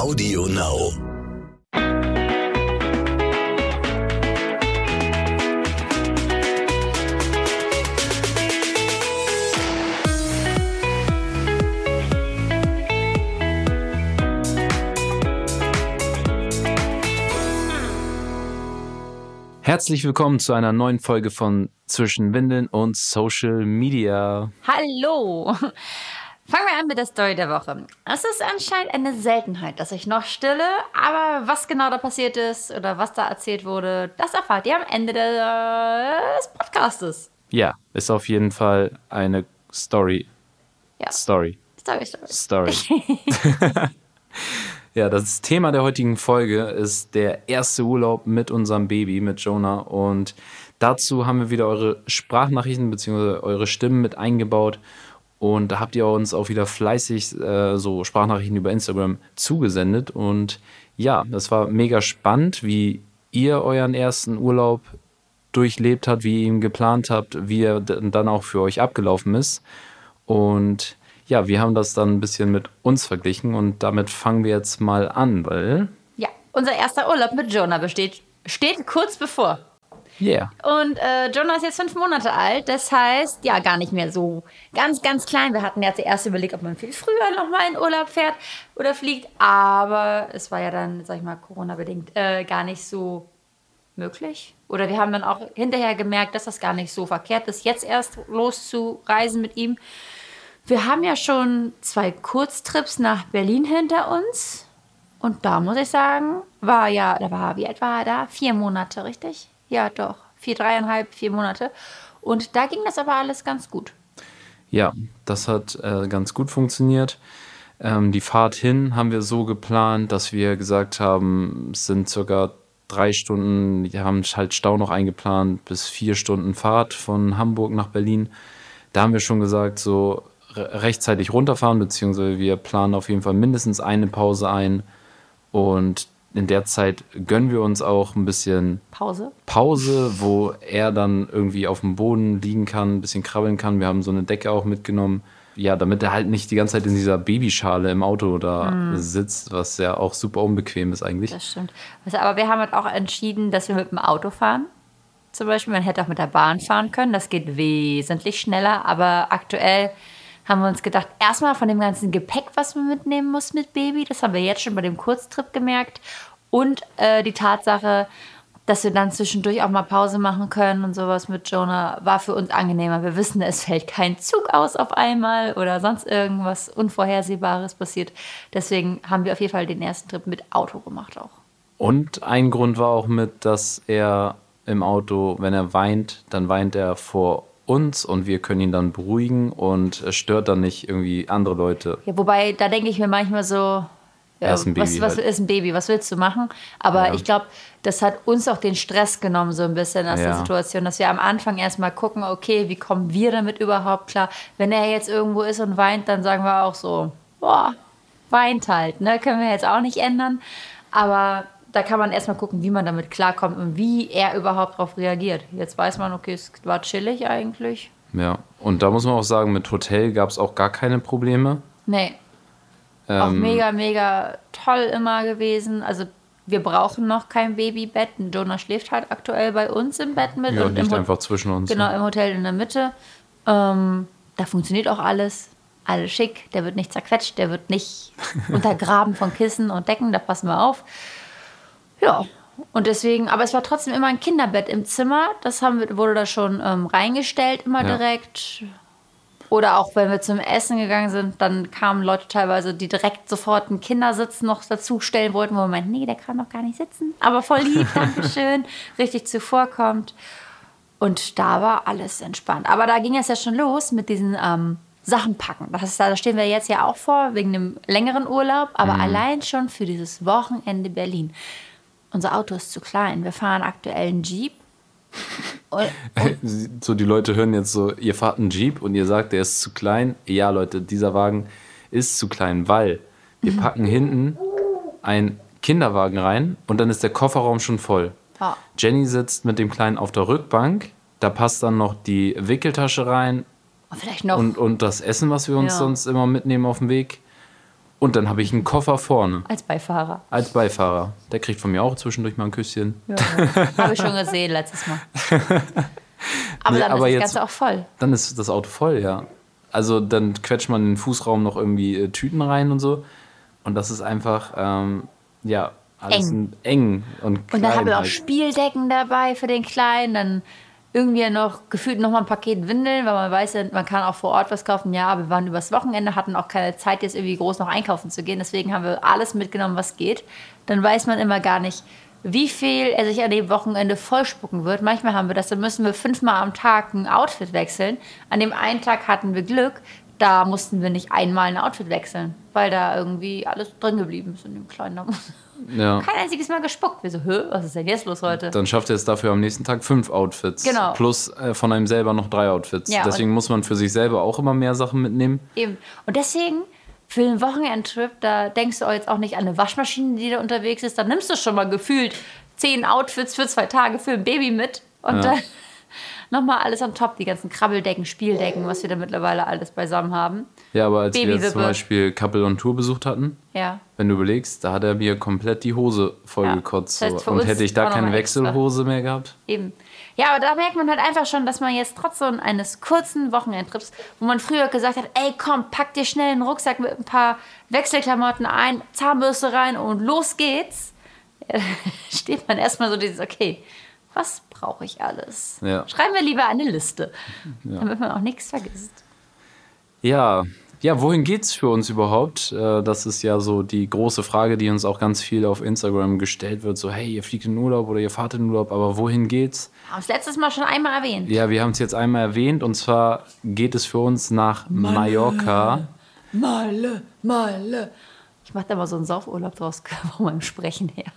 Audio Now. Herzlich willkommen zu einer neuen Folge von Zwischen Windeln und Social Media. Hallo! Fangen wir an mit der Story der Woche. Es ist anscheinend eine Seltenheit, dass ich noch stille, aber was genau da passiert ist oder was da erzählt wurde, das erfahrt ihr am Ende des Podcastes. Ja, ist auf jeden Fall eine Story. Ja. Story. Story, Story. Story. ja, das Thema der heutigen Folge ist der erste Urlaub mit unserem Baby, mit Jonah. Und dazu haben wir wieder eure Sprachnachrichten bzw. eure Stimmen mit eingebaut. Und da habt ihr uns auch wieder fleißig äh, so Sprachnachrichten über Instagram zugesendet. Und ja, das war mega spannend, wie ihr euren ersten Urlaub durchlebt habt, wie ihr ihn geplant habt, wie er dann auch für euch abgelaufen ist. Und ja, wir haben das dann ein bisschen mit uns verglichen und damit fangen wir jetzt mal an, weil Ja, unser erster Urlaub mit Jonah besteht, steht kurz bevor. Yeah. Und äh, Jonah ist jetzt fünf Monate alt, das heißt, ja, gar nicht mehr so ganz, ganz klein. Wir hatten ja zuerst überlegt, ob man viel früher nochmal in Urlaub fährt oder fliegt, aber es war ja dann, sag ich mal, Corona-bedingt äh, gar nicht so möglich. Oder wir haben dann auch hinterher gemerkt, dass das gar nicht so verkehrt ist, jetzt erst loszureisen mit ihm. Wir haben ja schon zwei Kurztrips nach Berlin hinter uns. Und da muss ich sagen, war ja, da war, wie alt war er da? Vier Monate, richtig? Ja, doch. Vier, dreieinhalb, vier Monate. Und da ging das aber alles ganz gut. Ja, das hat äh, ganz gut funktioniert. Ähm, die Fahrt hin haben wir so geplant, dass wir gesagt haben, es sind circa drei Stunden, wir haben halt Stau noch eingeplant, bis vier Stunden Fahrt von Hamburg nach Berlin. Da haben wir schon gesagt, so re- rechtzeitig runterfahren, beziehungsweise wir planen auf jeden Fall mindestens eine Pause ein. Und in der Zeit gönnen wir uns auch ein bisschen Pause. Pause, wo er dann irgendwie auf dem Boden liegen kann, ein bisschen krabbeln kann. Wir haben so eine Decke auch mitgenommen. Ja, damit er halt nicht die ganze Zeit in dieser Babyschale im Auto da sitzt, was ja auch super unbequem ist eigentlich. Das stimmt. Also, aber wir haben halt auch entschieden, dass wir mit dem Auto fahren. Zum Beispiel, man hätte auch mit der Bahn fahren können. Das geht wesentlich schneller. Aber aktuell haben wir uns gedacht, erstmal von dem ganzen Gepäck, was man mitnehmen muss mit Baby, das haben wir jetzt schon bei dem Kurztrip gemerkt. Und äh, die Tatsache, dass wir dann zwischendurch auch mal Pause machen können und sowas mit Jonah, war für uns angenehmer. Wir wissen, es fällt kein Zug aus auf einmal oder sonst irgendwas Unvorhersehbares passiert. Deswegen haben wir auf jeden Fall den ersten Trip mit Auto gemacht auch. Und ein Grund war auch mit, dass er im Auto, wenn er weint, dann weint er vor uns und wir können ihn dann beruhigen und es stört dann nicht irgendwie andere Leute. Ja, wobei, da denke ich mir manchmal so, ja, was, Baby was halt. ist ein Baby, was willst du machen? Aber Ja. ich glaube, das hat uns auch den Stress genommen, so ein bisschen aus der Ja. Situation, dass wir am Anfang erstmal gucken, okay, wie kommen wir damit überhaupt klar? Wenn er jetzt irgendwo ist und weint, dann sagen wir auch so, boah, weint halt, ne? Können wir jetzt auch nicht ändern. Aber da kann man erstmal gucken, wie man damit klarkommt und wie er überhaupt darauf reagiert. Jetzt weiß man, okay, es war chillig eigentlich. Ja, und da muss man auch sagen, mit Hotel gab es auch gar keine Probleme. Nee, auch Ähm, mega, mega toll immer gewesen. Also wir brauchen noch kein Babybett. Jonah schläft halt aktuell bei uns im Bett mit. Ja, und Ho- einfach zwischen uns. Genau, im Hotel in der Mitte. Ähm, da funktioniert auch alles. Alles schick. Der wird nicht zerquetscht. Der wird nicht untergraben von Kissen und Decken. Da passen wir auf. Ja. Und deswegen, aber es war trotzdem immer ein Kinderbett im Zimmer. Das haben wir, wurde da schon ähm, reingestellt, immer Ja. direkt. Oder auch wenn wir zum Essen gegangen sind, dann kamen Leute teilweise, die direkt sofort einen Kindersitz noch dazu stellen wollten, wo man meint, nee, der kann doch gar nicht sitzen. Aber voll lieb, Dankeschön, richtig zuvorkommt. Und da war alles entspannt. Aber da ging es ja schon los mit diesen ähm, Sachen packen. Das ist, da stehen wir jetzt ja auch vor, wegen dem längeren Urlaub. Aber allein schon für dieses Wochenende Berlin. Unser Auto ist zu klein. Wir fahren aktuell einen Jeep. Und, So, die Leute hören jetzt so, ihr fahrt einen Jeep und ihr sagt, der ist zu klein. Ja, Leute, dieser Wagen ist zu klein, weil wir packen hinten einen Kinderwagen rein und dann ist der Kofferraum schon voll. Ja. Jenny sitzt mit dem Kleinen auf der Rückbank, da passt dann noch die Wickeltasche rein und vielleicht noch und, und das Essen, was wir uns Ja. sonst immer mitnehmen auf dem Weg. Und dann habe ich einen Koffer vorne Als Beifahrer. als Beifahrer. Der kriegt von mir auch zwischendurch mal ein Küsschen. Ja, Habe ich schon gesehen letztes Mal. Aber Nee, dann aber ist jetzt- das Ganze auch voll. Dann ist das Auto voll, ja. Also dann quetscht man in den Fußraum noch irgendwie äh, Tüten rein und so. Und das ist einfach, ähm, ja, alles Eng. eng und Und klein dann haben wir auch halt. Spieldecken dabei für den Kleinen. Dann irgendwie noch gefühlt noch mal ein Paket Windeln, weil man weiß man kann auch vor Ort was kaufen. Ja, wir waren übers Wochenende, hatten auch keine Zeit, jetzt irgendwie groß noch einkaufen zu gehen. Deswegen haben wir alles mitgenommen, was geht. Dann weiß man immer gar nicht, wie viel er sich an dem Wochenende vollspucken wird. Manchmal haben wir das, dann müssen wir fünfmal am Tag ein Outfit wechseln. An dem einen Tag hatten wir Glück, da mussten wir nicht einmal ein Outfit wechseln, weil da irgendwie alles drin geblieben ist in dem kleinen. Ja. Kein einziges Mal gespuckt. Wir so, hä, was ist denn jetzt los heute? Dann schafft er es dafür am nächsten Tag fünf Outfits. Genau. Plus äh, von einem selber noch drei Outfits. Ja, Deswegen muss man für sich selber auch immer mehr Sachen mitnehmen. Eben. Und deswegen, für einen Wochenendtrip, da denkst du jetzt auch nicht an eine Waschmaschine, die da unterwegs ist. Da nimmst du schon mal gefühlt zehn Outfits für zwei Tage für ein Baby mit. Und Ja. dann nochmal alles on top. Die ganzen Krabbeldecken, Spieldecken, was wir da mittlerweile alles beisammen haben. Ja, aber als wir jetzt zum Beispiel Couple on Tour besucht hatten, Ja. wenn du überlegst, da hat er mir komplett die Hose vollgekotzt. Ja, das heißt, so. Und hätte ich da keine mal extra. Wechselhose mehr gehabt, Eben. Ja, aber da merkt man halt einfach schon, dass man jetzt trotz so eines kurzen Wochenendtrips, wo man früher gesagt hat, ey komm, pack dir schnell einen Rucksack mit ein paar Wechselklamotten ein, Zahnbürste rein und los geht's, ja, steht man erstmal so dieses, okay, was brauche ich alles? Ja. Schreiben wir lieber eine Liste, damit man auch nichts vergisst. Ja, ja, wohin geht's für uns überhaupt? Äh, Das ist ja so die große Frage, die uns auch ganz viel auf Instagram gestellt wird. So, hey, ihr fliegt in Urlaub oder ihr fahrt in Urlaub, aber wohin geht's? Haben es letztes Mal schon einmal erwähnt. Ja, wir haben es jetzt einmal erwähnt und zwar geht es für uns nach Mallorca. Male, Male. Ich mache da mal so einen Saufurlaub draus von meinem Sprechen her.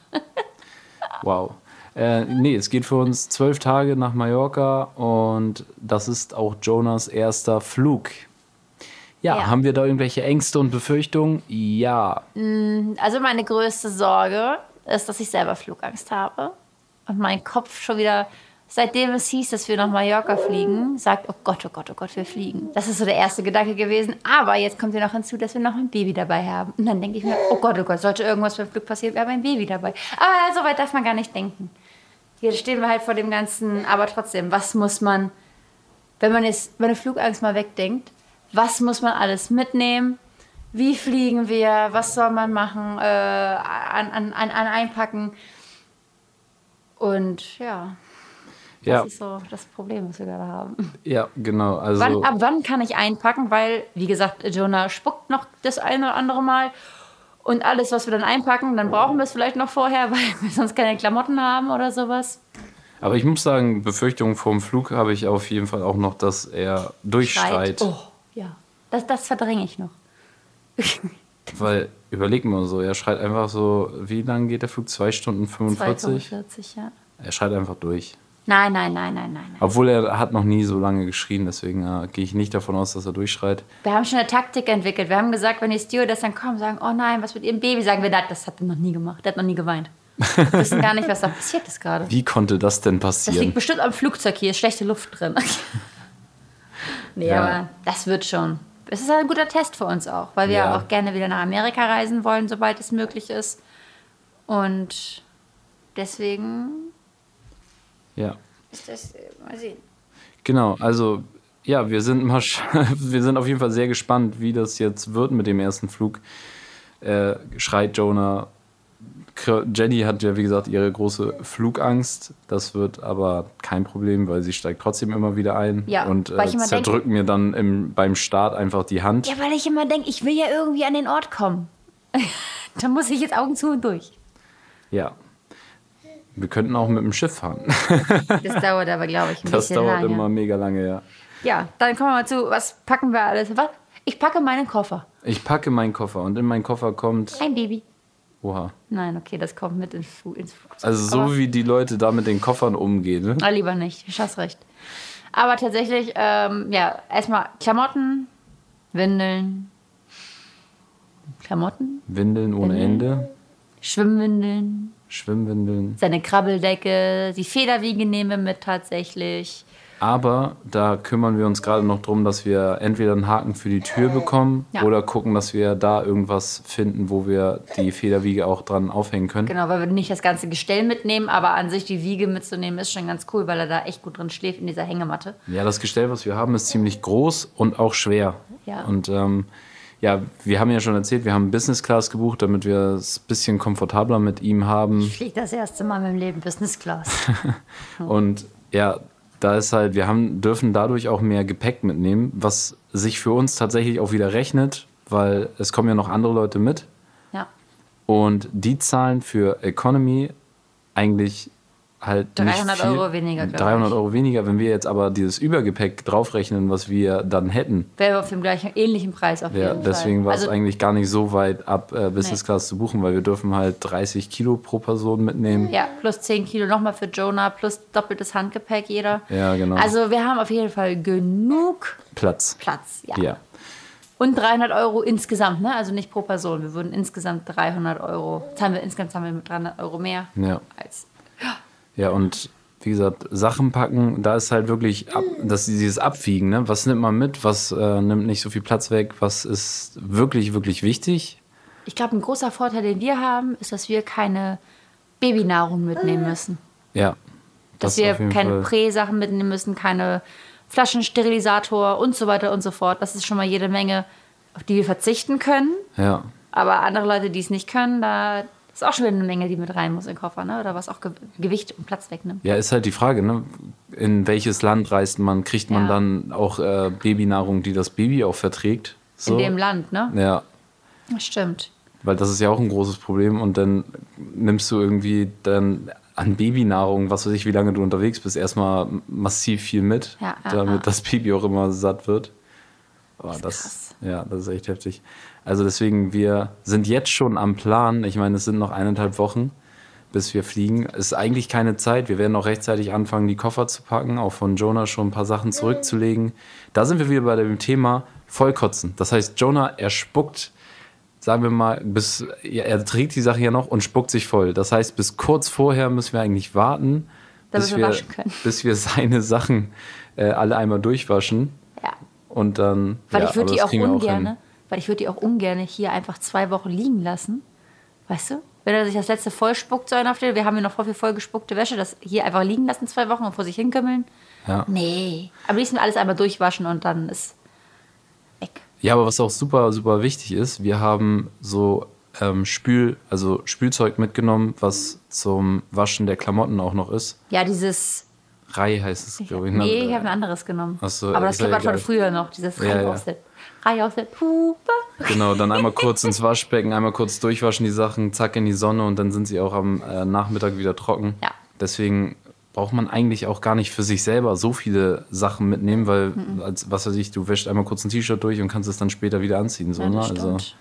Wow. Äh, nee, es geht für uns zwölf Tage nach Mallorca und das ist auch Jonas erster Flug. Ja, Ja. haben wir da irgendwelche Ängste und Befürchtungen? Ja. Also meine größte Sorge ist, dass ich selber Flugangst habe. Und mein Kopf schon wieder, seitdem es hieß, dass wir nach Mallorca fliegen, sagt, oh Gott, oh Gott, oh Gott, wir fliegen. Das ist so der erste Gedanke gewesen. Aber jetzt kommt ja noch hinzu, dass wir noch ein Baby dabei haben. Und dann denke ich mir, oh Gott, oh Gott, sollte irgendwas beim Flug passieren, wir haben ein Baby dabei. Aber so weit darf man gar nicht denken. Hier stehen wir halt vor dem Ganzen, aber trotzdem, was muss man, wenn man jetzt meine Flugangst mal wegdenkt, was muss man alles mitnehmen? Wie fliegen wir? Was soll man machen? Äh, an, an, an, an einpacken? Und ja, das Ja, ist so das Problem, was wir gerade haben. ja, genau. Also, Wann, ab wann kann ich einpacken? Weil, wie gesagt, Jonah spuckt noch das eine oder andere Mal. Und alles, was wir dann einpacken, dann brauchen wir es vielleicht noch vorher, weil wir sonst keine Klamotten haben oder sowas. aber ich muss sagen, Befürchtungen vor dem Flug habe ich auf jeden Fall auch noch, dass er durchschreit. Oh, ja. Das, das verdränge ich noch. Weil, überleg mal so, er schreit einfach so, wie lang geht der Flug? Zwei Stunden 45? 2,45, ja. Er schreit einfach durch. Nein, nein, nein, nein, nein. Obwohl er hat noch nie so lange geschrien, deswegen äh, gehe ich nicht davon aus, dass er durchschreit. Wir haben schon eine Taktik entwickelt. Wir haben gesagt, wenn die Stewardess dann kommen, sagen, oh nein, was mit ihrem Baby? Sagen wir, "Nein, das hat er noch nie gemacht. Der hat noch nie geweint. Wir wissen gar nicht, was da passiert ist gerade. Wie konnte das denn Das passieren? liegt bestimmt am Flugzeug hier, ist schlechte Luft drin. nee, Ja. aber das wird schon. Es ist ein guter Test für uns auch, weil wir Ja. auch gerne wieder nach Amerika reisen wollen, sobald es möglich ist. Und deswegen Ja, ist das, äh, mal sehen. genau. Also, ja, wir sind, mal, sch- wir sind auf jeden Fall sehr gespannt, wie das jetzt wird mit dem ersten Flug. Äh, schreit Jonah. Jenny hat ja, wie gesagt, ihre große Flugangst. Das wird aber kein Problem, weil sie steigt trotzdem immer wieder ein Ja, und äh, zerdrückt mir dann im, beim Start einfach die Hand. Ja, weil ich immer denke, ich will ja irgendwie an den Ort kommen. da muss ich jetzt Augen zu und durch. Ja. Wir könnten auch mit dem Schiff fahren. Das dauert aber, glaube ich, ein Das bisschen dauert lange. immer mega lange, ja. Ja, dann kommen wir mal zu, was packen wir alles? Was? Ich packe meinen Koffer. Ich packe meinen Koffer und in meinen Koffer kommt. Ein Baby. Oha. Nein, okay, das kommt mit ins, Fu- ins Flugzeug. Also so Aber- wie die Leute da mit den Koffern umgehen. Ne? Ah, lieber nicht, ich hast recht. Aber tatsächlich, ähm, ja, erstmal Klamotten, Windeln, Klamotten, Windeln ohne Windeln. Ende, Schwimmwindeln, Schwimmwindeln, seine Krabbeldecke, die Federwiege nehmen wir mit tatsächlich. Aber da kümmern wir uns gerade noch drum, dass wir entweder einen Haken für die Tür bekommen Ja. oder gucken, dass wir da irgendwas finden, wo wir die Federwiege auch dran aufhängen können. Genau, weil wir nicht das ganze Gestell mitnehmen, aber an sich die Wiege mitzunehmen ist schon ganz cool, weil er da echt gut drin schläft in dieser Hängematte. Ja, das Gestell, was wir haben, ist ziemlich groß und auch schwer. Ja. Und ähm, ja, wir haben ja schon erzählt, wir haben Business Class gebucht, damit wir es ein bisschen komfortabler mit ihm haben. Ich fliege das erste Mal in meinem Leben Business Class. Und ja, da ist halt, wir haben, dürfen dadurch auch mehr Gepäck mitnehmen, was sich für uns tatsächlich auch wieder rechnet, weil es kommen ja noch andere Leute mit. Ja. Und die zahlen für Economy eigentlich halt 300 nicht viel, Euro weniger, glaub 300 ich. Euro weniger. Wenn wir jetzt aber dieses Übergepäck draufrechnen, was wir dann hätten, Wäre auf dem gleichen, ähnlichen Preis auf ja, jeden deswegen Fall. war es also, eigentlich gar nicht so weit ab, äh, Business Nee. Class zu buchen, weil wir dürfen halt 30 Kilo pro Person mitnehmen. Ja, plus 10 Kilo nochmal für Jonah, plus doppeltes Handgepäck jeder. Ja, genau. Also wir haben auf jeden Fall genug Platz. Platz. Ja. Ja. Und 300 Euro insgesamt, ne? Also nicht pro Person. Wir würden insgesamt 300 Euro, zahlen wir insgesamt zahlen wir mit 300 Euro mehr Ja. als Ja, und wie gesagt, Sachen packen, da ist halt wirklich ab, das, dieses Abwiegen, ne? Was nimmt man mit, was äh, nimmt nicht so viel Platz weg, was ist wirklich, wirklich wichtig. Ich glaube, ein großer Vorteil, den wir haben, ist, dass wir keine Babynahrung mitnehmen müssen. Ja. Dass das wir auf jeden keine Prä-Sachen mitnehmen müssen, keine Flaschensterilisator und so weiter und so fort. Das ist schon mal jede Menge, auf die wir verzichten können. Ja. Aber andere Leute, die es nicht können, da ist auch schon wieder eine Menge, die mit rein muss in den Koffer, ne? Oder was auch Ge Gewicht und Platz wegnimmt. Ja, ist halt die Frage, ne? In welches Land reist man? Kriegt man Ja. dann auch äh, Babynahrung, die das Baby auch verträgt? So? In dem Land, ne? Ja, Das stimmt. weil das ist ja auch ein großes Problem und dann nimmst du irgendwie dann an Babynahrung, was weiß ich, wie lange du unterwegs bist, erstmal massiv viel mit, Ja, damit ja. das Baby auch immer satt wird. Aber das, krass. ja, das ist echt heftig. Also deswegen, wir sind jetzt schon am Plan. Ich meine, es sind noch eineinhalb Wochen, bis wir fliegen. Es ist eigentlich keine Zeit. Wir werden auch rechtzeitig anfangen, die Koffer zu packen, auch von Jonah schon ein paar Sachen zurückzulegen. Da sind wir wieder bei dem Thema Vollkotzen. Das heißt, Jonah, er spuckt sagen wir mal, bis ja, er trägt die Sache ja noch und spuckt sich voll. Das heißt, bis kurz vorher müssen wir eigentlich warten, bis wir bis wir seine Sachen äh, alle einmal durchwaschen Ja. und dann. Weil ja, ich würde die auch hin. ungerne, weil ich würde die auch ungerne hier einfach zwei Wochen liegen lassen. Weißt du? Wenn er sich das letzte voll spuckt, so einer wir haben hier noch voll viel vollgespuckte Wäsche, das hier einfach liegen lassen zwei Wochen und vor sich hinkümmeln. Ja. Nee. Am liebsten alles einmal durchwaschen und dann ist weg. ja, aber was auch super, super wichtig ist, wir haben so ähm, Spül, also Spülzeug mitgenommen, was zum Waschen der Klamotten auch noch ist. Ja, dieses. Rei heißt es, glaube ich. ne? Nee, ich habe ein anderes genommen. So, Aber das ist ja von früher noch, dieses Ja, Reihe ja. Reihe aus der Puppe. Genau, dann einmal kurz ins Waschbecken, einmal kurz durchwaschen die Sachen, zack in die Sonne und dann sind sie auch am äh, Nachmittag wieder trocken. Ja. Deswegen braucht man eigentlich auch gar nicht für sich selber so viele Sachen mitnehmen, weil, Mhm. als, was weiß ich, du wäschst einmal kurz ein T-Shirt durch und kannst es dann später wieder anziehen. So, Ja, ne? Also, stimmt.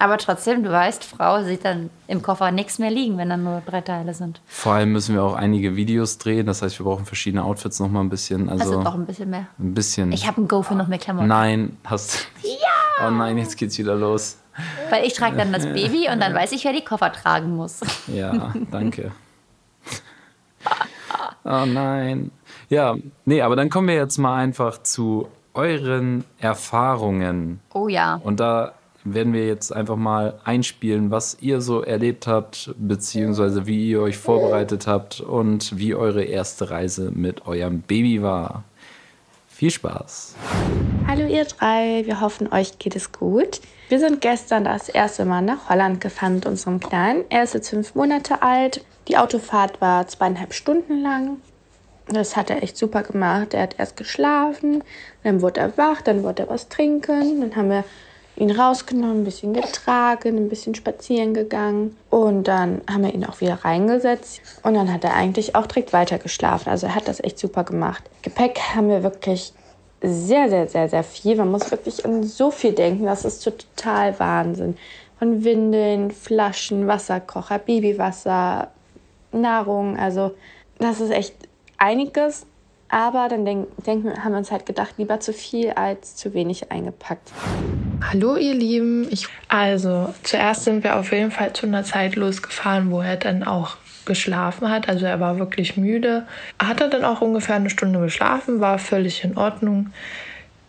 Aber trotzdem, du weißt, Frau sieht dann im Koffer nichts mehr liegen, wenn dann nur drei Teile sind. vor allem müssen wir auch einige Videos drehen, das heißt, wir brauchen verschiedene Outfits noch mal ein bisschen. Also Also doch ein bisschen mehr. ein bisschen. Ich habe ein Go für noch mehr Klamotten. Nein, hast du. Ja! Oh nein, jetzt geht's wieder los. Weil ich trage dann das Baby und dann weiß ich, wer die Koffer tragen muss. Ja, danke. Oh nein. Ja, nee, aber dann kommen wir jetzt mal einfach zu euren Erfahrungen. Oh ja. Und da werden wir jetzt einfach mal einspielen, was ihr so erlebt habt, beziehungsweise wie ihr euch vorbereitet habt und wie eure erste Reise mit eurem Baby war. Viel Spaß. Hallo ihr drei, wir hoffen euch geht es gut. Wir sind gestern das erste Mal nach Holland gefahren mit unserem Kleinen. Er ist jetzt fünf Monate alt. Die Autofahrt war zweieinhalb Stunden lang. Das hat er echt super gemacht. Er hat erst geschlafen, dann wurde er wach, dann wollte er was trinken. Dann haben wir ihn rausgenommen, ein bisschen getragen, ein bisschen spazieren gegangen. Und dann haben wir ihn auch wieder reingesetzt. Und dann hat er eigentlich auch direkt weiter geschlafen. Also er hat das echt super gemacht. Gepäck haben wir wirklich sehr, sehr, sehr, sehr viel. Man muss wirklich an so viel denken. Das ist total Wahnsinn. Von Windeln, Flaschen, Wasserkocher, Babywasser, Nahrung. Also das ist echt einiges. Aber dann denk, denken, haben wir uns halt gedacht, lieber zu viel als zu wenig eingepackt. Hallo ihr Lieben, ich also zuerst sind wir auf jeden Fall zu einer Zeit losgefahren, wo er dann auch geschlafen hat. Also er war wirklich müde. Hat er dann auch ungefähr eine Stunde geschlafen, war völlig in Ordnung.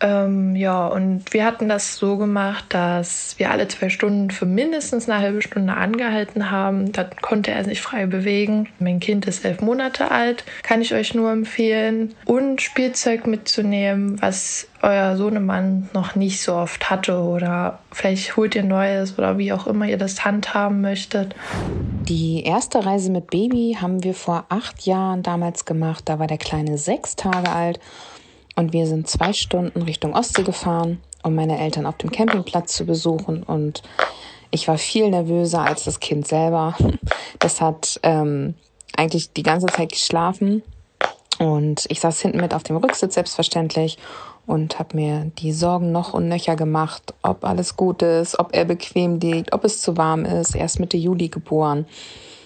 Ähm, ja, und wir hatten das so gemacht, dass wir alle zwei Stunden für mindestens eine halbe Stunde angehalten haben. Dann konnte er sich frei bewegen. Mein Kind ist elf Monate alt, kann ich euch nur empfehlen. Und Spielzeug mitzunehmen, was euer Sohnemann noch nicht so oft hatte oder vielleicht holt ihr Neues oder wie auch immer ihr das handhaben möchtet. Die erste Reise mit Baby haben wir vor acht Jahren damals gemacht. Da war der Kleine sechs Tage alt und wir sind zwei Stunden Richtung Ostsee gefahren, um meine Eltern auf dem Campingplatz zu besuchen. Und ich war viel nervöser als das Kind selber. Das hat ähm, eigentlich die ganze Zeit geschlafen. Und ich saß hinten mit auf dem Rücksitz selbstverständlich und habe mir die Sorgen noch und nöcher gemacht, ob alles gut ist, ob er bequem liegt, ob es zu warm ist. Er ist Mitte Juli geboren.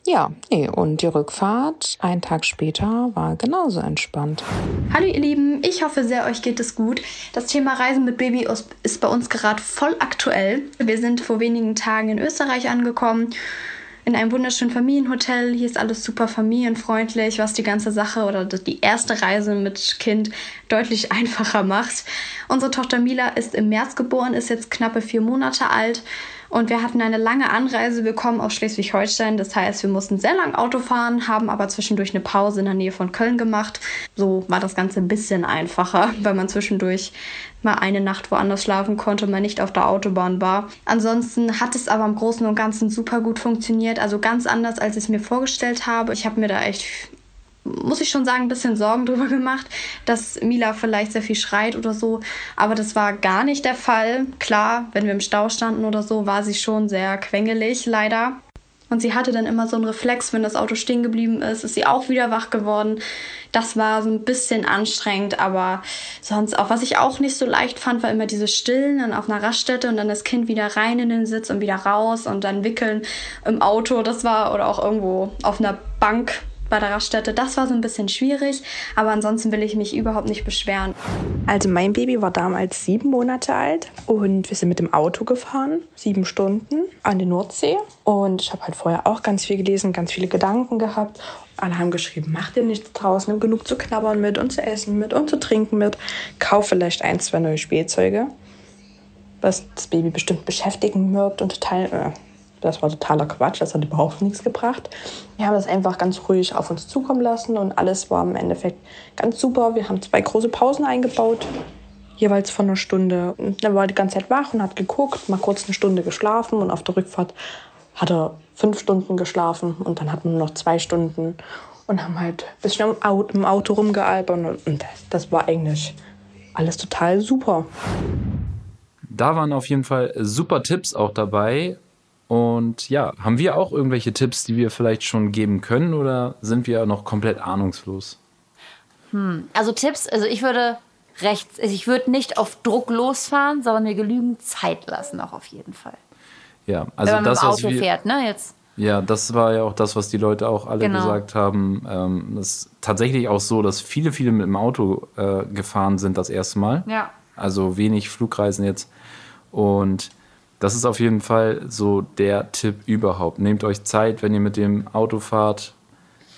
Ja, nee, und die Rückfahrt einen Tag später war genauso entspannt. Hallo ihr Lieben, ich hoffe sehr, euch geht es gut. Das Thema Reisen mit Baby ist bei uns gerade voll aktuell. Wir sind vor wenigen Tagen in Österreich angekommen in einem wunderschönen Familienhotel. Hier ist alles super familienfreundlich, was die ganze Sache oder die erste Reise mit Kind deutlich einfacher macht. Unsere Tochter Mila ist im März geboren, ist jetzt knappe vier Monate alt. Und wir hatten eine lange Anreise. Wir kommen aus Schleswig-Holstein. Das heißt, wir mussten sehr lang Auto fahren, haben aber zwischendurch eine Pause in der Nähe von Köln gemacht. So war das Ganze ein bisschen einfacher, weil man zwischendurch mal eine Nacht woanders schlafen konnte man nicht auf der Autobahn war. Ansonsten hat es aber im Großen und Ganzen super gut funktioniert. Also ganz anders, als ich es mir vorgestellt habe. Ich habe mir da echt muss ich schon sagen, ein bisschen Sorgen drüber gemacht, dass Mila vielleicht sehr viel schreit oder so. Aber das war gar nicht der Fall. Klar, wenn wir im Stau standen oder so, war sie schon sehr quengelig, leider. Und sie hatte dann immer so einen Reflex, wenn das Auto stehen geblieben ist, ist sie auch wieder wach geworden. Das war so ein bisschen anstrengend, aber sonst auch, was ich auch nicht so leicht fand, war immer dieses Stillen dann auf einer Raststätte und dann das Kind wieder rein in den Sitz und wieder raus und dann wickeln im Auto. Das war, oder auch irgendwo auf einer Bank bei der Raststätte. Das war so ein bisschen schwierig, aber ansonsten will ich mich überhaupt nicht beschweren. Also mein Baby war damals sieben Monate alt und wir sind mit dem Auto gefahren, sieben Stunden an die Nordsee. Und ich habe halt vorher auch ganz viel gelesen, ganz viele Gedanken gehabt. Alle haben geschrieben, mach dir nichts draußen, nimm genug zu knabbern mit und zu essen mit und zu trinken mit. Kauf vielleicht ein, zwei neue Spielzeuge, was das Baby bestimmt beschäftigen wird und total... Äh, das war totaler Quatsch, das hat überhaupt nichts gebracht. Wir haben das einfach ganz ruhig auf uns zukommen lassen und alles war im Endeffekt ganz super. Wir haben zwei große Pausen eingebaut, jeweils von einer Stunde. Und dann war die ganze Zeit wach und hat geguckt, mal kurz eine Stunde geschlafen und auf der Rückfahrt hat er fünf Stunden geschlafen und dann hatten wir noch zwei Stunden und haben halt ein bisschen im Auto rumgealbert und das war eigentlich alles total super. Da waren auf jeden Fall super Tipps auch dabei und ja, haben wir auch irgendwelche Tipps, die wir vielleicht schon geben können oder sind wir noch komplett ahnungslos? Hm, also Tipps, also ich würde rechts, also ich würde nicht auf Druck losfahren, sondern mir genügend Zeit lassen, auch auf jeden Fall. Ja, also Wenn man das, mit dem Auto wir, fährt, ne? Jetzt. Ja, das war ja auch das, was die Leute auch alle genau. gesagt haben. Ähm, es ist tatsächlich auch so, dass viele, viele mit dem Auto äh, gefahren sind das erste Mal. Ja. Also wenig Flugreisen jetzt. Und das ist auf jeden Fall so der Tipp überhaupt. Nehmt euch Zeit, wenn ihr mit dem Auto fahrt,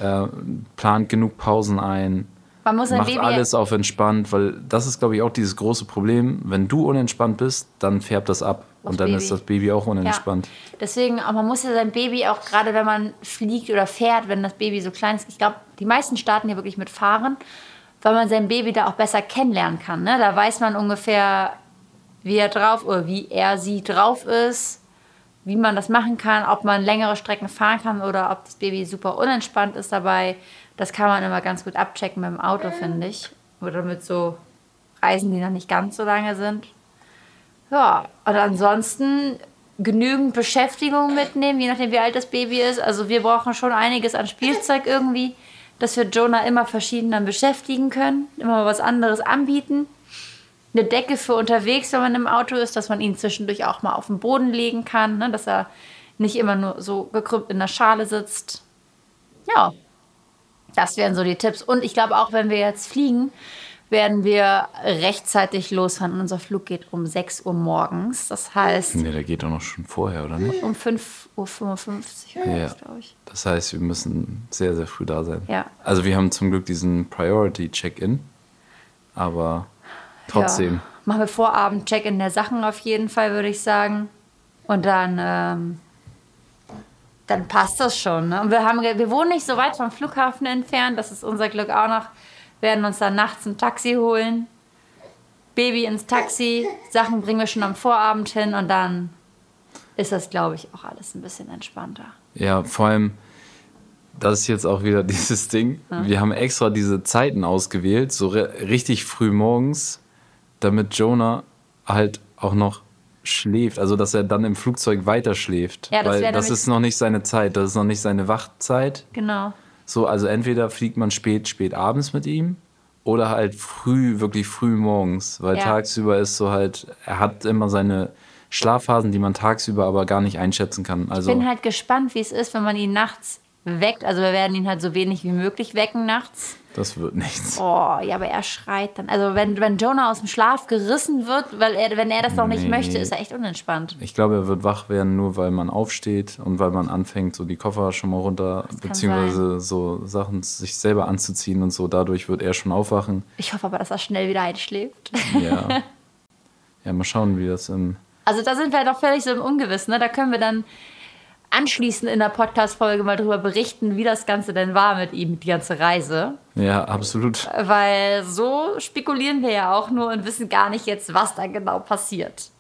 äh, plant genug Pausen ein. Man muss macht Baby alles auf entspannt, weil das ist, glaube ich, auch dieses große Problem. Wenn du unentspannt bist, dann färbt das ab und dann Baby. ist das Baby auch unentspannt. Ja. Deswegen, auch man muss ja sein Baby auch gerade, wenn man fliegt oder fährt, wenn das Baby so klein ist. Ich glaube, die meisten starten ja wirklich mit Fahren, weil man sein Baby da auch besser kennenlernen kann. Ne? Da weiß man ungefähr, wie er drauf oder wie er sie drauf ist, wie man das machen kann, ob man längere Strecken fahren kann oder ob das Baby super unentspannt ist dabei. Das kann man immer ganz gut abchecken mit dem Auto, finde ich. Oder mit so Reisen, die noch nicht ganz so lange sind. Ja, und ansonsten genügend Beschäftigung mitnehmen, je nachdem wie alt das Baby ist. Also wir brauchen schon einiges an Spielzeug irgendwie, dass wir Jonah immer verschieden dann beschäftigen können, immer was anderes anbieten eine Decke für unterwegs, wenn man im Auto ist, dass man ihn zwischendurch auch mal auf den Boden legen kann, ne? dass er nicht immer nur so gekrümmt in der Schale sitzt. Ja, das wären so die Tipps. Und ich glaube auch, wenn wir jetzt fliegen, werden wir rechtzeitig losfahren. Unser Flug geht um 6 Uhr morgens. Das heißt, Nee, der geht doch noch schon vorher, oder nicht? um 5.55 Uhr, Ja. glaube ich. Das heißt, wir müssen sehr, sehr früh da sein. Ja. Also wir haben zum Glück diesen Priority-Check-In, aber trotzdem. Ja. Machen wir Vorabend Check-in der Sachen auf jeden Fall, würde ich sagen. Und dann, ähm, dann passt das schon. Ne? Und wir, haben, wir wohnen nicht so weit vom Flughafen entfernt. Das ist unser Glück auch noch. Werden uns dann nachts ein Taxi holen. Baby ins Taxi. Sachen bringen wir schon am Vorabend hin. Und dann ist das, glaube ich, auch alles ein bisschen entspannter. Ja, vor allem, das ist jetzt auch wieder dieses Ding. Wir haben extra diese Zeiten ausgewählt, so richtig früh morgens, damit Jonah halt auch noch schläft. Also, dass er dann im Flugzeug weiter schläft. Ja, das Weil das ist noch nicht seine Zeit, das ist noch nicht seine Wachzeit. Genau. So, also entweder fliegt man spät, spät abends mit ihm oder halt früh, wirklich früh morgens. Weil Ja. tagsüber ist so halt, er hat immer seine Schlafphasen, die man tagsüber aber gar nicht einschätzen kann. Also, Ich bin halt gespannt, wie es ist, wenn man ihn nachts weckt. Also wir werden ihn halt so wenig wie möglich wecken nachts. das wird nichts. Oh, ja, aber er schreit dann. Also wenn, wenn Jonah aus dem Schlaf gerissen wird, weil er, wenn er das noch nicht Nee. möchte, ist er echt unentspannt. Ich glaube, er wird wach werden, nur weil man aufsteht und weil man anfängt, so die Koffer schon mal runter, kann beziehungsweise so Sachen sich selber anzuziehen und so. Dadurch wird er schon aufwachen. Ich hoffe aber, dass er schnell wieder einschläft. Ja. ja, mal schauen, wie das im. Also da sind wir doch völlig so im Ungewissen. Ne? Da können wir dann anschließend in der Podcast-Folge mal drüber berichten, wie das Ganze denn war mit ihm, die ganze Reise. Ja, absolut. Weil so spekulieren wir ja auch nur und wissen gar nicht jetzt, was da genau passiert.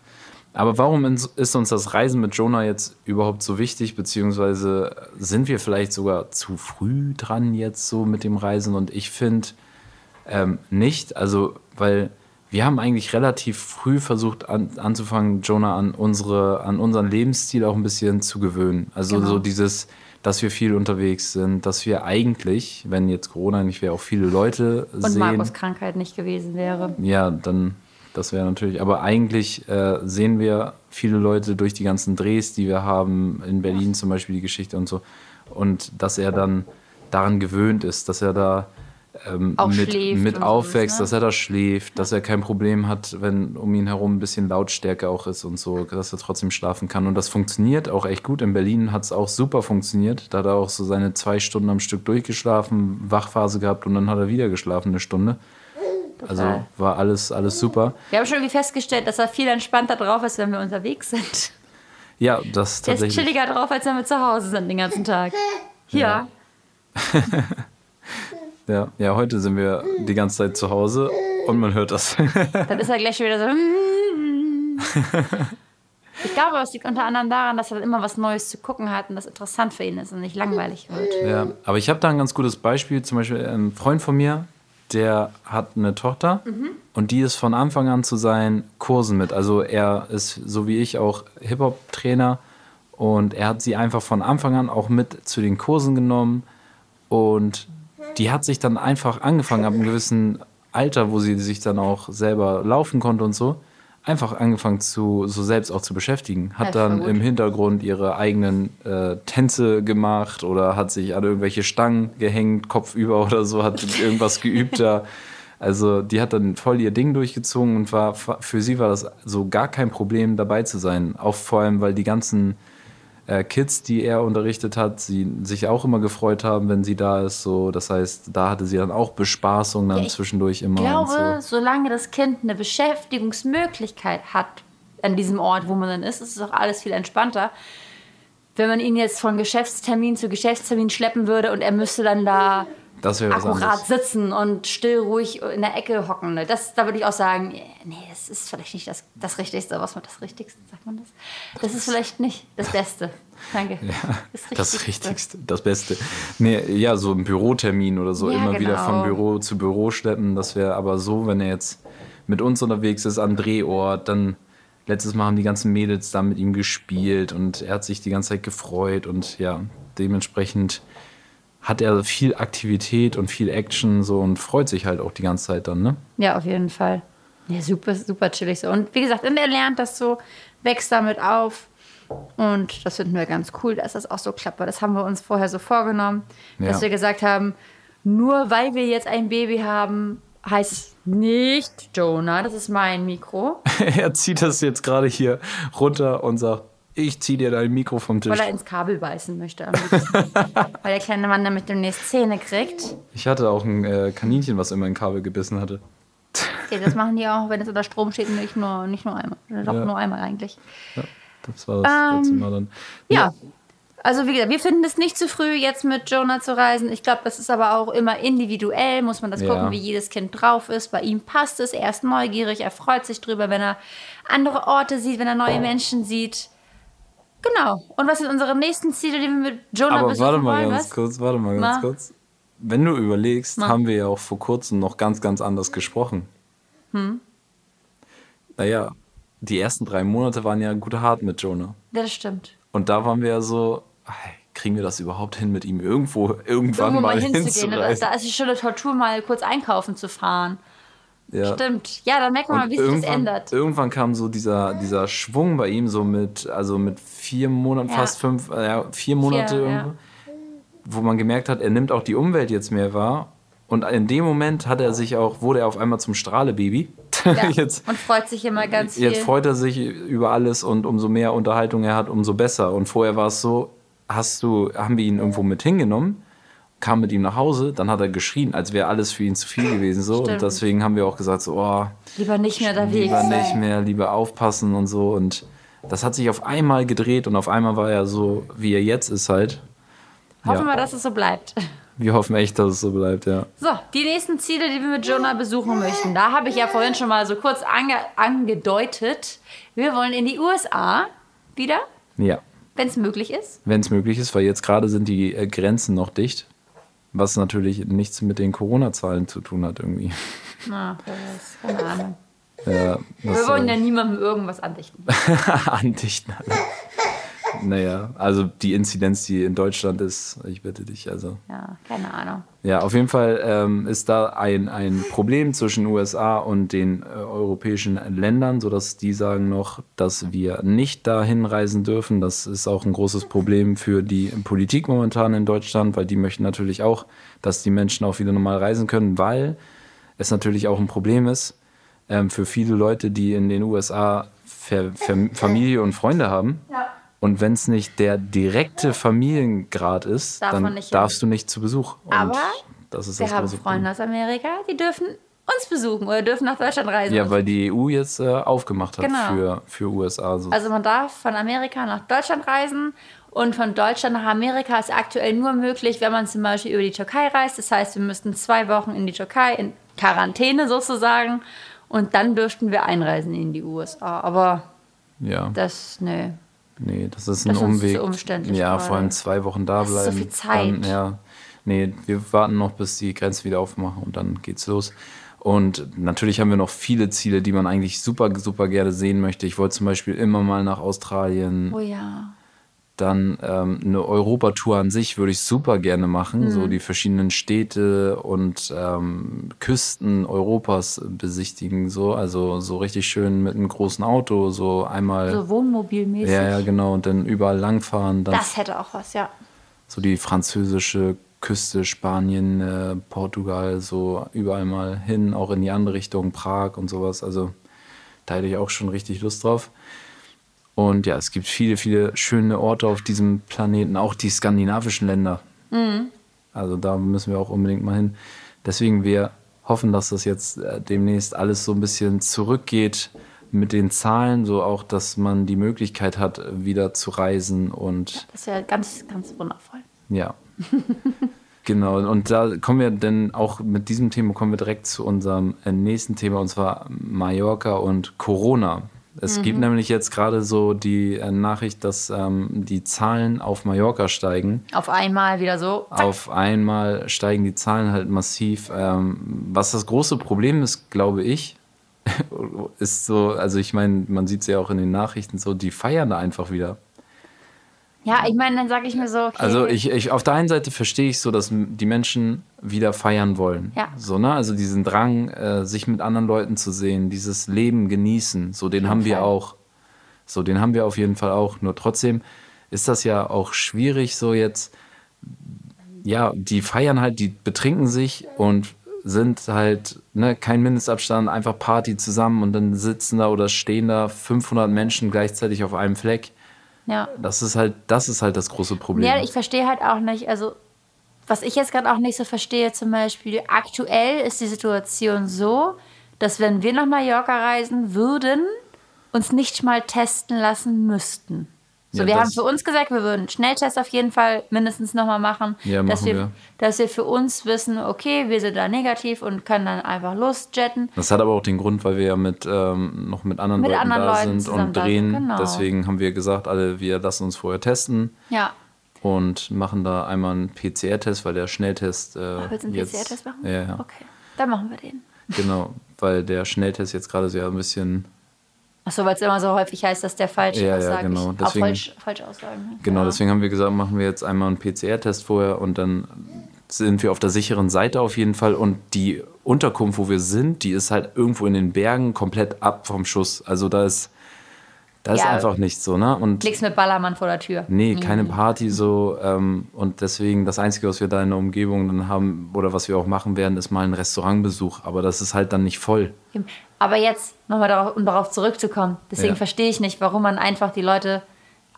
Aber warum ist uns das Reisen mit Jonah jetzt überhaupt so wichtig? Beziehungsweise sind wir vielleicht sogar zu früh dran jetzt so mit dem Reisen? Und ich finde ähm, nicht, also weil wir haben eigentlich relativ früh versucht an, anzufangen, Jonah an unsere, an unseren Lebensstil auch ein bisschen zu gewöhnen. Also Genau. so dieses, dass wir viel unterwegs sind, dass wir eigentlich, wenn jetzt Corona nicht wäre, auch viele Leute Und sehen. Markus Krankheit nicht gewesen wäre. Ja, dann, das wäre natürlich, aber eigentlich äh, sehen wir viele Leute durch die ganzen Drehs, die wir haben, in Berlin zum Beispiel die Geschichte und so. Und dass er dann daran gewöhnt ist, dass er da ähm, Auch mit, schläft mit aufwächst, sowas, ne? dass er da schläft, dass er kein Problem hat, wenn um ihn herum ein bisschen Lautstärke auch ist und so, dass er trotzdem schlafen kann. Und das funktioniert auch echt gut. In Berlin hat es auch super funktioniert. Da hat er auch so seine zwei Stunden am Stück durchgeschlafen, Wachphase gehabt und dann hat er wieder geschlafen eine Stunde. Also war alles, alles super. Wir haben schon irgendwie festgestellt, dass er viel entspannter drauf ist, wenn wir unterwegs sind. Ja, das Er ist tatsächlich. chilliger drauf, als wenn wir zu Hause sind den ganzen Tag. Ja. Ja, ja, heute sind wir die ganze Zeit zu Hause und man hört das. Dann ist er gleich schon wieder so. Ich glaube, es liegt unter anderem daran, dass er immer was Neues zu gucken hat und das interessant für ihn ist und nicht langweilig wird. ja, aber ich habe da ein ganz gutes Beispiel. Zum Beispiel ein Freund von mir, der hat eine Tochter und die ist von Anfang an zu seinen Kursen mit. Also er ist so wie ich auch Hip-Hop-Trainer und er hat sie einfach von Anfang an auch mit zu den Kursen genommen und die hat sich dann einfach angefangen ab einem gewissen Alter, wo sie sich dann auch selber laufen konnte und so, einfach angefangen zu so selbst auch zu beschäftigen. Hat Ja, dann im Hintergrund ihre eigenen äh, Tänze gemacht oder hat sich an irgendwelche Stangen gehängt, kopfüber oder so, hat irgendwas geübt da. Also die hat dann voll ihr Ding durchgezogen und war für sie war das so gar kein Problem dabei zu sein. Auch vor allem, weil die ganzen äh, Kids, die er unterrichtet hat, sie sich auch immer gefreut haben, wenn sie da ist. So, das heißt, da hatte sie dann auch Bespaßung dann Ja, zwischendurch immer. Ich glaube, so. solange das Kind eine Beschäftigungsmöglichkeit hat an diesem Ort, wo man dann ist, ist es auch alles viel entspannter. Wenn man ihn jetzt von Geschäftstermin zu Geschäftstermin schleppen würde und er müsste dann da Das wäre was akkurat anderes. sitzen und still ruhig in der Ecke hocken. ne? Das, da würde ich auch sagen, nee, das ist vielleicht nicht das, das Richtigste. Was mit das Richtigste, sagt man das? Das ist vielleicht nicht das Beste. Danke. Das Richtigste, das Beste. Nee, ja, so ein Bürotermin oder so, Ja, immer wieder genau. von Büro zu Büro schleppen. Das wäre aber so, wenn er jetzt mit uns unterwegs ist am Drehort, dann letztes Mal haben die ganzen Mädels da mit ihm gespielt und er hat sich die ganze Zeit gefreut und ja, dementsprechend hat er viel Aktivität und viel Action so und freut sich halt auch die ganze Zeit dann, ne? Ja, auf jeden Fall. Ja, super, super chillig so. Und wie gesagt, und er lernt das so, wächst damit auf. Und das finden wir ganz cool, dass das auch so klappt. Weil das haben wir uns vorher so vorgenommen, dass Ja. wir gesagt haben, nur weil wir jetzt ein Baby haben, heißt es nicht Jonah, das ist mein Mikro, er zieht das jetzt gerade hier runter und sagt, ich zieh dir dein Mikro vom Tisch. weil er ins Kabel beißen möchte. weil der kleine Mann damit demnächst Zähne kriegt. Ich hatte auch ein äh, Kaninchen, was immer ein Kabel gebissen hatte. Okay, das machen die auch, wenn es unter Strom steht, nicht nur, nicht nur einmal. Doch Ja. nur einmal eigentlich. Das war das letzte Mal dann. Ähm, Ja. Also wie gesagt, wir finden es nicht zu früh, jetzt mit Jonah zu reisen. Ich glaube, das ist aber auch immer individuell, muss man das Ja. gucken, wie jedes Kind drauf ist. Bei ihm passt es, er ist neugierig, er freut sich drüber, wenn er andere Orte sieht, wenn er neue Menschen sieht. Genau. Und was sind unsere nächsten Ziele, die wir mit Jonah Aber warte mal wollen? ganz was? kurz, warte mal ganz Ma. kurz. Wenn du überlegst, Ma. haben wir ja auch vor kurzem noch ganz, ganz anders gesprochen. Hm. Naja, die ersten drei Monate waren ja gut hart mit Jonah. Ja, das stimmt. Und da waren wir ja so, ey, kriegen wir das überhaupt hin, mit ihm irgendwo irgendwann Irgendwo mal, mal hinzugehen. Da ist es schon eine Tortur, mal kurz einkaufen zu fahren. Ja. Stimmt. Ja, dann merkt man mal, wie sich das ändert. irgendwann kam so dieser, dieser Schwung bei ihm, so mit, also mit vier Monaten, Ja. fast fünf, äh, vier Monate Vier, ja. wo man gemerkt hat, er nimmt auch die Umwelt jetzt mehr wahr. Und in dem Moment hat er sich auch, wurde er auf einmal zum Strahlebaby. Ja. jetzt, Und freut sich immer ganz viel. jetzt freut er sich über alles und umso mehr Unterhaltung er hat, umso besser. Und vorher war es so, hast du, haben wir ihn irgendwo mit hingenommen, kam mit ihm nach Hause, dann hat er geschrien, als wäre alles für ihn zu viel gewesen. So. Und deswegen haben wir auch gesagt, so, oh, Lieber nicht mehr unterwegs lieber sein. nicht mehr, lieber aufpassen und so. Und das hat sich auf einmal gedreht und auf einmal war er so, wie er jetzt ist halt. Hoffen Ja. wir, dass es so bleibt. Wir hoffen echt, dass es so bleibt, ja. So, die nächsten Ziele, die wir mit Jonah besuchen möchten. Da habe ich ja vorhin schon mal so kurz ange angedeutet. Wir wollen in die USA wieder, Ja, wenn es möglich ist. wenn es möglich ist, weil jetzt gerade sind die äh, Grenzen noch dicht. Was natürlich nichts mit den Corona-Zahlen zu tun hat irgendwie. Na, wer weiß, keine Ahnung. Ja, Wir wollen äh, ja niemandem irgendwas andichten. andichten. Naja, also die Inzidenz, die in Deutschland ist, ich bitte dich, also. Ja, keine Ahnung. Ja, auf jeden Fall ähm, ist da ein, ein Problem zwischen USA und den äh, europäischen Ländern, sodass die sagen noch, dass wir nicht dahin reisen dürfen. Das ist auch ein großes Problem für die Politik momentan in Deutschland, weil die möchten natürlich auch, dass die Menschen auch wieder normal reisen können, weil es natürlich auch ein Problem ist ähm, für viele Leute, die in den USA Ver Ver Familie und Freunde haben. Ja. Und wenn es nicht der direkte Familiengrad ist, Darf dann nicht hin. darfst du nicht zu Besuch. Und Aber das ist Wir das haben Freunde aus Amerika, die dürfen uns besuchen oder dürfen nach Deutschland reisen. Ja, weil die EU jetzt äh, aufgemacht hat Genau. für, für USA. So. Also man darf von Amerika nach Deutschland reisen und von Deutschland nach Amerika ist aktuell nur möglich, wenn man zum Beispiel über die Türkei reist. Das heißt, wir müssten zwei Wochen in die Türkei, in Quarantäne sozusagen, und dann dürften wir einreisen in die USA. Aber ja, das, nö. Nee, das ist das ein ist uns Umweg. zu umständlich ja, vor allem zwei Wochen da Das ist so bleiben. viel Zeit. Dann, ja, nee, wir warten noch, bis die Grenzen wieder aufmachen und dann geht's los. Und natürlich haben wir noch viele Ziele, die man eigentlich super, super gerne sehen möchte. Ich wollte zum Beispiel immer mal nach Australien. Oh ja. Dann ähm, eine Europatour an sich würde ich super gerne machen, Mhm. so die verschiedenen Städte und ähm, Küsten Europas besichtigen, so also so richtig schön mit einem großen Auto, so einmal, So wohnmobilmäßig. ja ja genau und dann überall langfahren, dann Das hätte auch was, ja. so die französische Küste, Spanien, äh, Portugal, so überall mal hin, auch in die andere Richtung, Prag und sowas. Also da hätte ich auch schon richtig Lust drauf. Und ja, es gibt viele, viele schöne Orte auf diesem Planeten, auch die skandinavischen Länder. Also da müssen wir auch unbedingt mal hin. Deswegen, wir hoffen, dass das jetzt äh, demnächst alles so ein bisschen zurückgeht mit den Zahlen, so auch, dass man die Möglichkeit hat, wieder zu reisen und Das wäre ganz, ganz wundervoll. ja. genau, und da kommen wir dann auch mit diesem Thema kommen wir direkt zu unserem äh, nächsten Thema und zwar Mallorca und Corona. Es gibt nämlich jetzt gerade so die äh, Nachricht, dass ähm, die Zahlen auf Mallorca steigen. Auf einmal wieder so. zack. Auf einmal steigen die Zahlen halt massiv. Ähm, was das große Problem ist, glaube ich, ist so, also ich meine, man sieht es ja auch in den Nachrichten so, die feiern da einfach wieder. Ja, ich meine, dann sage ich mir so, okay. Also ich, ich auf der einen Seite verstehe ich so, dass die Menschen wieder feiern wollen. Ja. So, ne? Also diesen Drang, äh, sich mit anderen Leuten zu sehen, dieses Leben genießen, so den haben wir Fall. auch. So, den haben wir auf jeden Fall auch. Nur trotzdem ist das ja auch schwierig, so jetzt, ja, die feiern halt, die betrinken sich und sind halt ne, kein Mindestabstand, einfach Party zusammen und dann sitzen da oder stehen da 500 Menschen gleichzeitig auf einem Fleck. Ja. Das ist halt, das ist halt das große Problem. Ja, ich verstehe halt auch nicht, also was ich jetzt gerade auch nicht so verstehe, zum Beispiel, aktuell ist die Situation so, dass wenn wir nach Mallorca reisen würden, uns nicht mal testen lassen müssten. So, Ja, wir haben für uns gesagt, wir würden einen Schnelltest auf jeden Fall mindestens nochmal machen, Ja, dass, machen wir, wir. dass wir für uns wissen, okay, wir sind da negativ und können dann einfach losjetten. Das hat aber auch den Grund, weil wir ja mit, ähm, noch mit anderen Mit Leuten anderen da Leuten sind und drehen. sind, genau. Deswegen haben wir gesagt, alle, wir lassen uns vorher testen Ja. und machen da einmal einen PCR-Test, weil der Schnelltest. Äh, Willst du einen PCR-Test machen? Ja, ja. Okay, dann machen wir den. Genau, weil der Schnelltest jetzt gerade so ja ein bisschen. Achso, weil es immer so häufig heißt, dass der falsche Ja, ja, Aussage genau. auch Deswegen- falsch, falsch aussagen. ne? Genau, Ja. deswegen haben wir gesagt, machen wir jetzt einmal einen PCR-Test vorher und dann sind wir auf der sicheren Seite auf jeden Fall. Und die Unterkunft, wo wir sind, die ist halt irgendwo in den Bergen komplett ab vom Schuss. Also da ist, da ist Ja. einfach nichts so, ne? Und Nichts mit Ballermann vor der Tür. Nee, keine Party so. Ähm, und deswegen das Einzige, was wir da in der Umgebung dann haben oder was wir auch machen werden, ist mal ein Restaurantbesuch. Aber das ist halt dann nicht voll. Aber jetzt nochmal darauf, um darauf zurückzukommen. Deswegen Ja. verstehe ich nicht, warum man einfach die Leute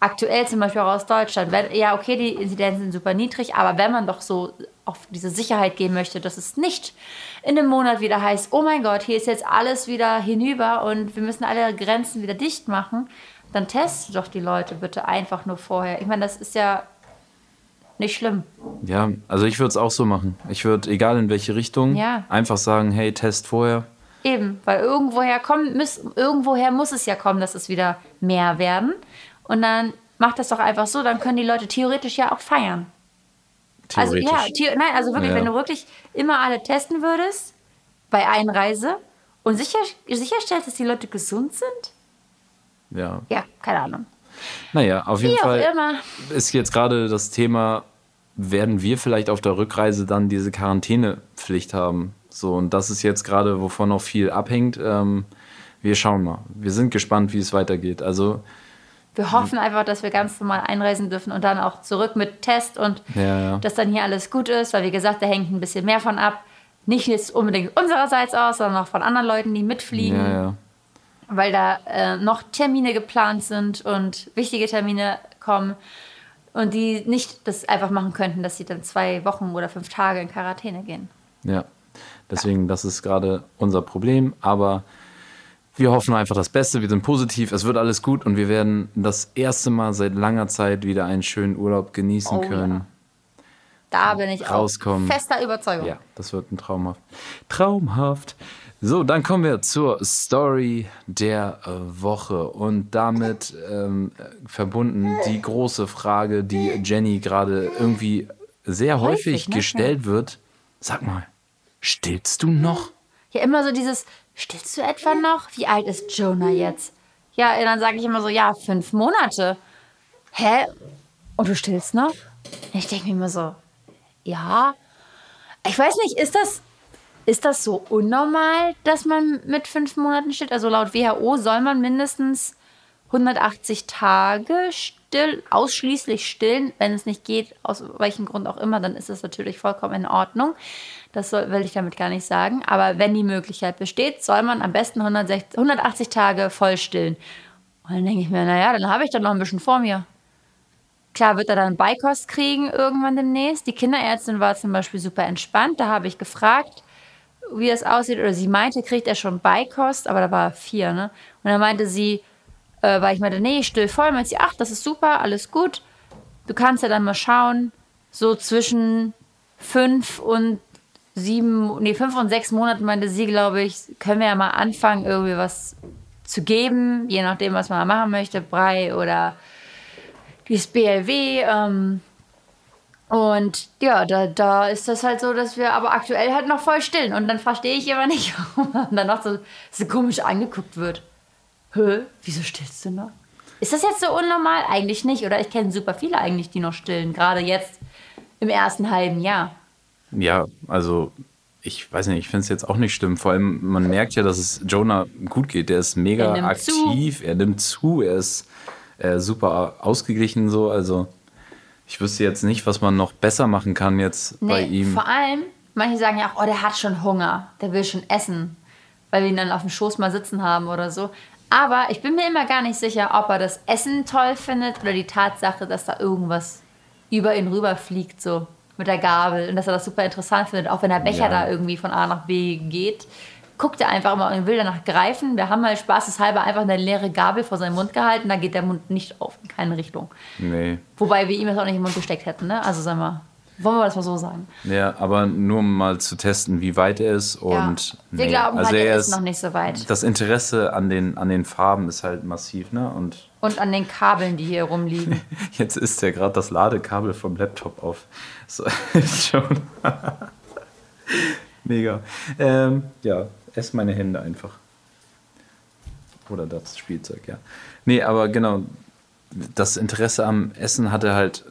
aktuell zum Beispiel auch aus Deutschland, wenn, ja okay, die Inzidenzen sind super niedrig, aber wenn man doch so auf diese Sicherheit gehen möchte, dass es nicht in einem Monat wieder heißt, oh mein Gott, hier ist jetzt alles wieder hinüber und wir müssen alle Grenzen wieder dicht machen, dann testet doch die Leute bitte einfach nur vorher. Ich meine, das ist ja nicht schlimm. Ja, also ich würde es auch so machen. Ich würde, egal in welche Richtung, Ja. einfach sagen, hey, Test vorher. Eben, weil irgendwoher, kommt, muss, irgendwoher muss es ja kommen, dass es wieder mehr werden. Und dann macht das doch einfach so, dann können die Leute theoretisch ja auch feiern. Also ja, nein, also wirklich, Ja. wenn du wirklich immer alle testen würdest bei Einreise und sicher, sicherstellst, dass die Leute gesund sind, ja. ja, keine Ahnung. Naja, auf jeden Wie Fall ist jetzt gerade das Thema, werden wir vielleicht auf der Rückreise dann diese Quarantänepflicht haben? So, und das ist jetzt gerade, wovon noch viel abhängt. Ähm, wir schauen mal. Wir sind gespannt, wie es weitergeht. Also, Wir hoffen einfach, dass wir ganz normal einreisen dürfen und dann auch zurück mit Test und Ja, ja. dass dann hier alles gut ist, weil wie gesagt, da hängt ein bisschen mehr von ab. Nicht jetzt unbedingt unsererseits aus, sondern auch von anderen Leuten, die mitfliegen. ja, ja. weil da äh, noch Termine geplant sind und wichtige Termine kommen und die nicht das einfach machen könnten, dass sie dann zwei Wochen oder fünf Tage in Quarantäne gehen. Ja, deswegen, das ist gerade unser Problem. Aber wir hoffen einfach das Beste. Wir sind positiv. Es wird alles gut und wir werden das erste Mal seit langer Zeit wieder einen schönen Urlaub genießen Oh ja. können. Da bin ich Rauskommen. auch fester Überzeugung. Ja, das wird ein traumhaft. Traumhaft. So, dann kommen wir zur Story der äh, Woche und damit ähm, äh, verbunden die große Frage, die Jenny gerade irgendwie sehr häufig, Häufig, ne? gestellt wird. Sag mal, stillst du noch? Ja, immer so dieses, stillst du etwa noch? Wie alt ist Jonah jetzt? Ja, dann sage ich immer so, ja, fünf Monate. Hä? Und du stillst noch? Ich denke mir immer so, ja. Ich weiß nicht, ist das, ist das so unnormal, dass man mit fünf Monaten stillt? Also laut WHO soll man mindestens 180 Tage still, ausschließlich stillen. Wenn es nicht geht, aus welchem Grund auch immer, dann ist es natürlich vollkommen in Ordnung. Das soll, will ich damit gar nicht sagen. Aber wenn die Möglichkeit besteht, soll man am besten 160, 180 Tage voll stillen. Und dann denke ich mir, naja, dann habe ich doch noch ein bisschen vor mir. Klar wird er dann Beikost kriegen irgendwann demnächst. Die Kinderärztin war zum Beispiel super entspannt. Da habe ich gefragt, wie es aussieht. Oder sie meinte, kriegt er schon Beikost, aber da war er vier, ne? Und dann meinte sie, äh, weil ich meinte, nee, still voll. Meinte sie, ach, das ist super, alles gut. Du kannst ja dann mal schauen, so zwischen fünf und sieben, nee, fünf und sechs Monaten meinte sie, glaube ich, können wir ja mal anfangen, irgendwie was zu geben, je nachdem, was man machen möchte, Brei oder dieses BLW. Ähm, und ja, da, da ist das halt so, dass wir aber aktuell halt noch voll stillen. Und dann verstehe ich immer nicht, warum man dann noch so, so komisch angeguckt wird. Hä? Wieso stillst du noch? Ist das jetzt so unnormal? Eigentlich nicht. Oder ich kenne super viele eigentlich, die noch stillen. Gerade jetzt im ersten halben Jahr. Ja, also ich weiß nicht, ich finde es jetzt auch nicht schlimm. Vor allem, man merkt ja, dass es Jonah gut geht. Der ist mega Er nimmt zu. aktiv, er nimmt zu, er ist äh, super ausgeglichen so. Also ich wüsste jetzt nicht, was man noch besser machen kann jetzt bei Nee, ihm. vor allem, Manche sagen ja auch, oh, der hat schon Hunger, der will schon essen, weil wir ihn dann auf dem Schoß mal sitzen haben oder so. Aber ich bin mir immer gar nicht sicher, ob er das Essen toll findet oder die Tatsache, dass da irgendwas über ihn rüberfliegt, so mit der Gabel. Und dass er das super interessant findet, auch wenn der Becher Ja. da irgendwie von A nach B geht. Guckt er einfach immer und will danach greifen. Wir haben mal spaßeshalber einfach eine leere Gabel vor seinen Mund gehalten, da geht der Mund nicht auf, in keine Richtung. Nee. Wobei wir ihm das auch nicht im Mund gesteckt hätten, ne? Also sagen wir, wollen wir das mal so sagen. Ja, aber nur um mal zu testen, wie weit er ist. Und Wir nee. glauben also halt, er er ist noch nicht so weit. Das Interesse an den, an den Farben ist halt massiv, ne? Und Und an den Kabeln, die hier rumliegen. jetzt ist ja gerade das Ladekabel vom Laptop auf. So, schon. Mega. Ähm, ja, ess meine Hände einfach. Oder das Spielzeug, ja. Nee, aber genau, das Interesse am Essen hatte halt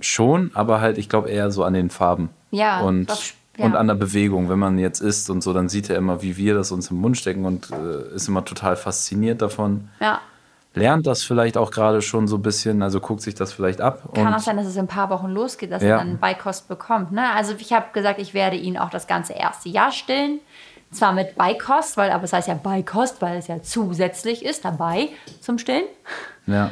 schon, aber halt, ich glaube, eher so an den Farben. Ja, Und, das- ja. und an der Bewegung. Wenn man jetzt isst und so, dann sieht er immer, wie wir das uns im Mund stecken und äh, ist immer total fasziniert davon. Ja. Lernt das vielleicht auch gerade schon so ein bisschen, also guckt sich das vielleicht ab. Kann auch sein, dass es in ein paar Wochen losgeht, dass Ja. er dann Beikost bekommt. Ne? Also ich habe gesagt, ich werde ihn auch das ganze erste Jahr stillen. Zwar mit Beikost, weil, aber es heißt ja Beikost, weil es ja zusätzlich ist, dabei zum Stillen. ja.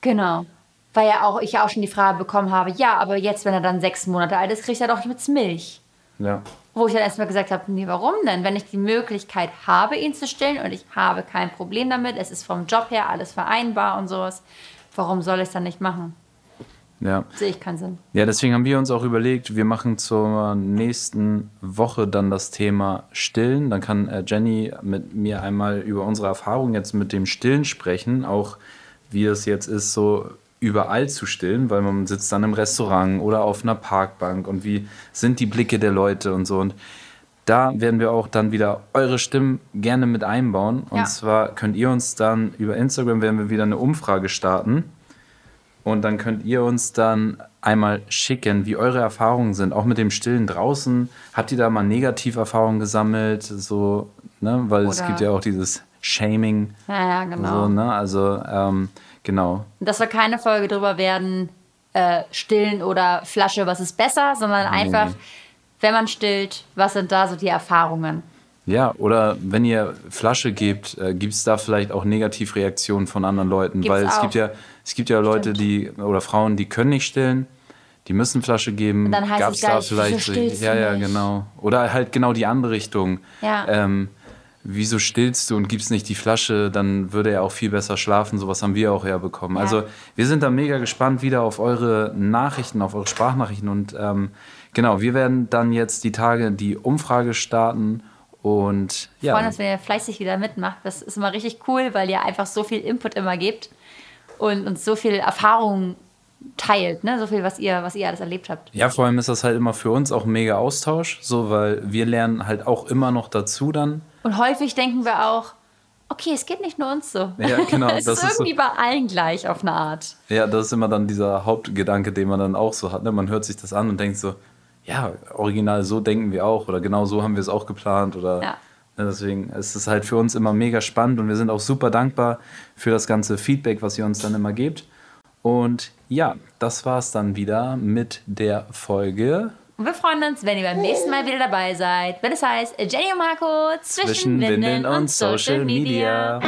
Genau. Weil ja auch ich ja auch schon die Frage bekommen habe, ja, aber jetzt, wenn er dann sechs Monate alt ist, kriegt er doch jetzt Milch. Ja. Wo ich dann erstmal gesagt habe, nee, warum denn? Wenn ich die Möglichkeit habe, ihn zu stillen und ich habe kein Problem damit, es ist vom Job her alles vereinbar und sowas, warum soll ich es dann nicht machen? Ja. Sehe ich keinen Sinn. ja, deswegen haben wir uns auch überlegt, wir machen zur nächsten Woche dann das Thema Stillen. Dann kann äh, Jenny mit mir einmal über unsere Erfahrung jetzt mit dem Stillen sprechen, auch wie es jetzt ist, so überall zu stillen, weil man sitzt dann im Restaurant oder auf einer Parkbank und wie sind die Blicke der Leute und so. Und da werden wir auch dann wieder eure Stimmen gerne mit einbauen. Und Ja. zwar könnt ihr uns dann über Instagram werden wir wieder eine Umfrage starten. Und dann könnt ihr uns dann einmal schicken, wie eure Erfahrungen sind, auch mit dem Stillen draußen. Habt ihr da mal Negativerfahrungen gesammelt? So, ne? Weil es Oder- gibt ja auch dieses Shaming. Ja, ja, genau. So, ne? Also, ähm, genau. Das soll keine Folge drüber werden, äh, stillen oder Flasche, was ist besser, sondern einfach, nee. wenn man stillt, was sind da so die Erfahrungen? Ja, oder wenn ihr Flasche gebt, äh, gibt es da vielleicht auch Negativreaktionen von anderen Leuten? Gibt's Weil es auch. gibt ja, es gibt ja Leute, die oder Frauen, die können nicht stillen, die müssen Flasche geben. Und dann heißt Gab's es stillst du ja, ja, genau. Oder halt genau die andere Richtung. Ja. Ähm, wieso stillst du und gibst nicht die Flasche, dann würde er auch viel besser schlafen. Sowas haben wir auch herbekommen. Ja. Also wir sind da mega gespannt wieder auf eure Nachrichten, auf eure Sprachnachrichten. Und ähm, genau, wir werden dann jetzt die Tage die Umfrage starten. Und Wir freuen ja, uns, wenn ihr fleißig wieder mitmacht. Das ist immer richtig cool, weil ihr einfach so viel Input immer gebt und uns so viel Erfahrung teilt, ne? so viel, was ihr, was ihr alles erlebt habt. ja, vor allem ist das halt immer für uns auch ein mega Austausch, so weil wir lernen halt auch immer noch dazu dann. Und häufig denken wir auch, okay, es geht nicht nur uns so. Ja, genau, es ist ist so- irgendwie bei allen gleich auf eine Art. Ja, das ist immer dann dieser Hauptgedanke, den man dann auch so hat. Ne? Man hört sich das an und denkt so, ja, original so denken wir auch oder genau so haben wir es auch geplant oder Ja. ne, deswegen ist es halt für uns immer mega spannend und wir sind auch super dankbar für das ganze Feedback, was ihr uns dann immer gebt. Und ja, das war's dann wieder mit der Folge Und wir freuen uns, wenn ihr beim nächsten Mal wieder dabei seid, wenn es heißt Jenny und Marco zwischen, zwischen Windeln und Social Media.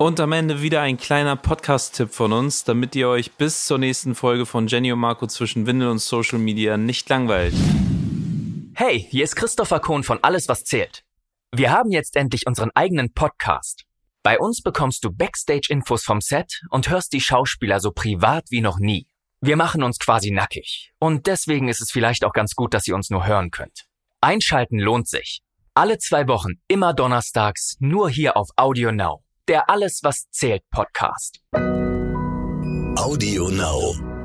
Und am Ende wieder ein kleiner Podcast-Tipp von uns, damit ihr euch bis zur nächsten Folge von Jenny und Marco zwischen Windel und Social Media nicht langweilt. Hey, hier ist Christopher Kohn von Alles, was zählt. Wir haben jetzt endlich unseren eigenen Podcast. Bei uns bekommst du Backstage-Infos vom Set und hörst die Schauspieler so privat wie noch nie. Wir machen uns quasi nackig. Und deswegen ist es vielleicht auch ganz gut, dass ihr uns nur hören könnt. Einschalten lohnt sich. Alle zwei Wochen, immer donnerstags, nur hier auf Audio Now. Der Alles, was zählt Podcast. Audio Now.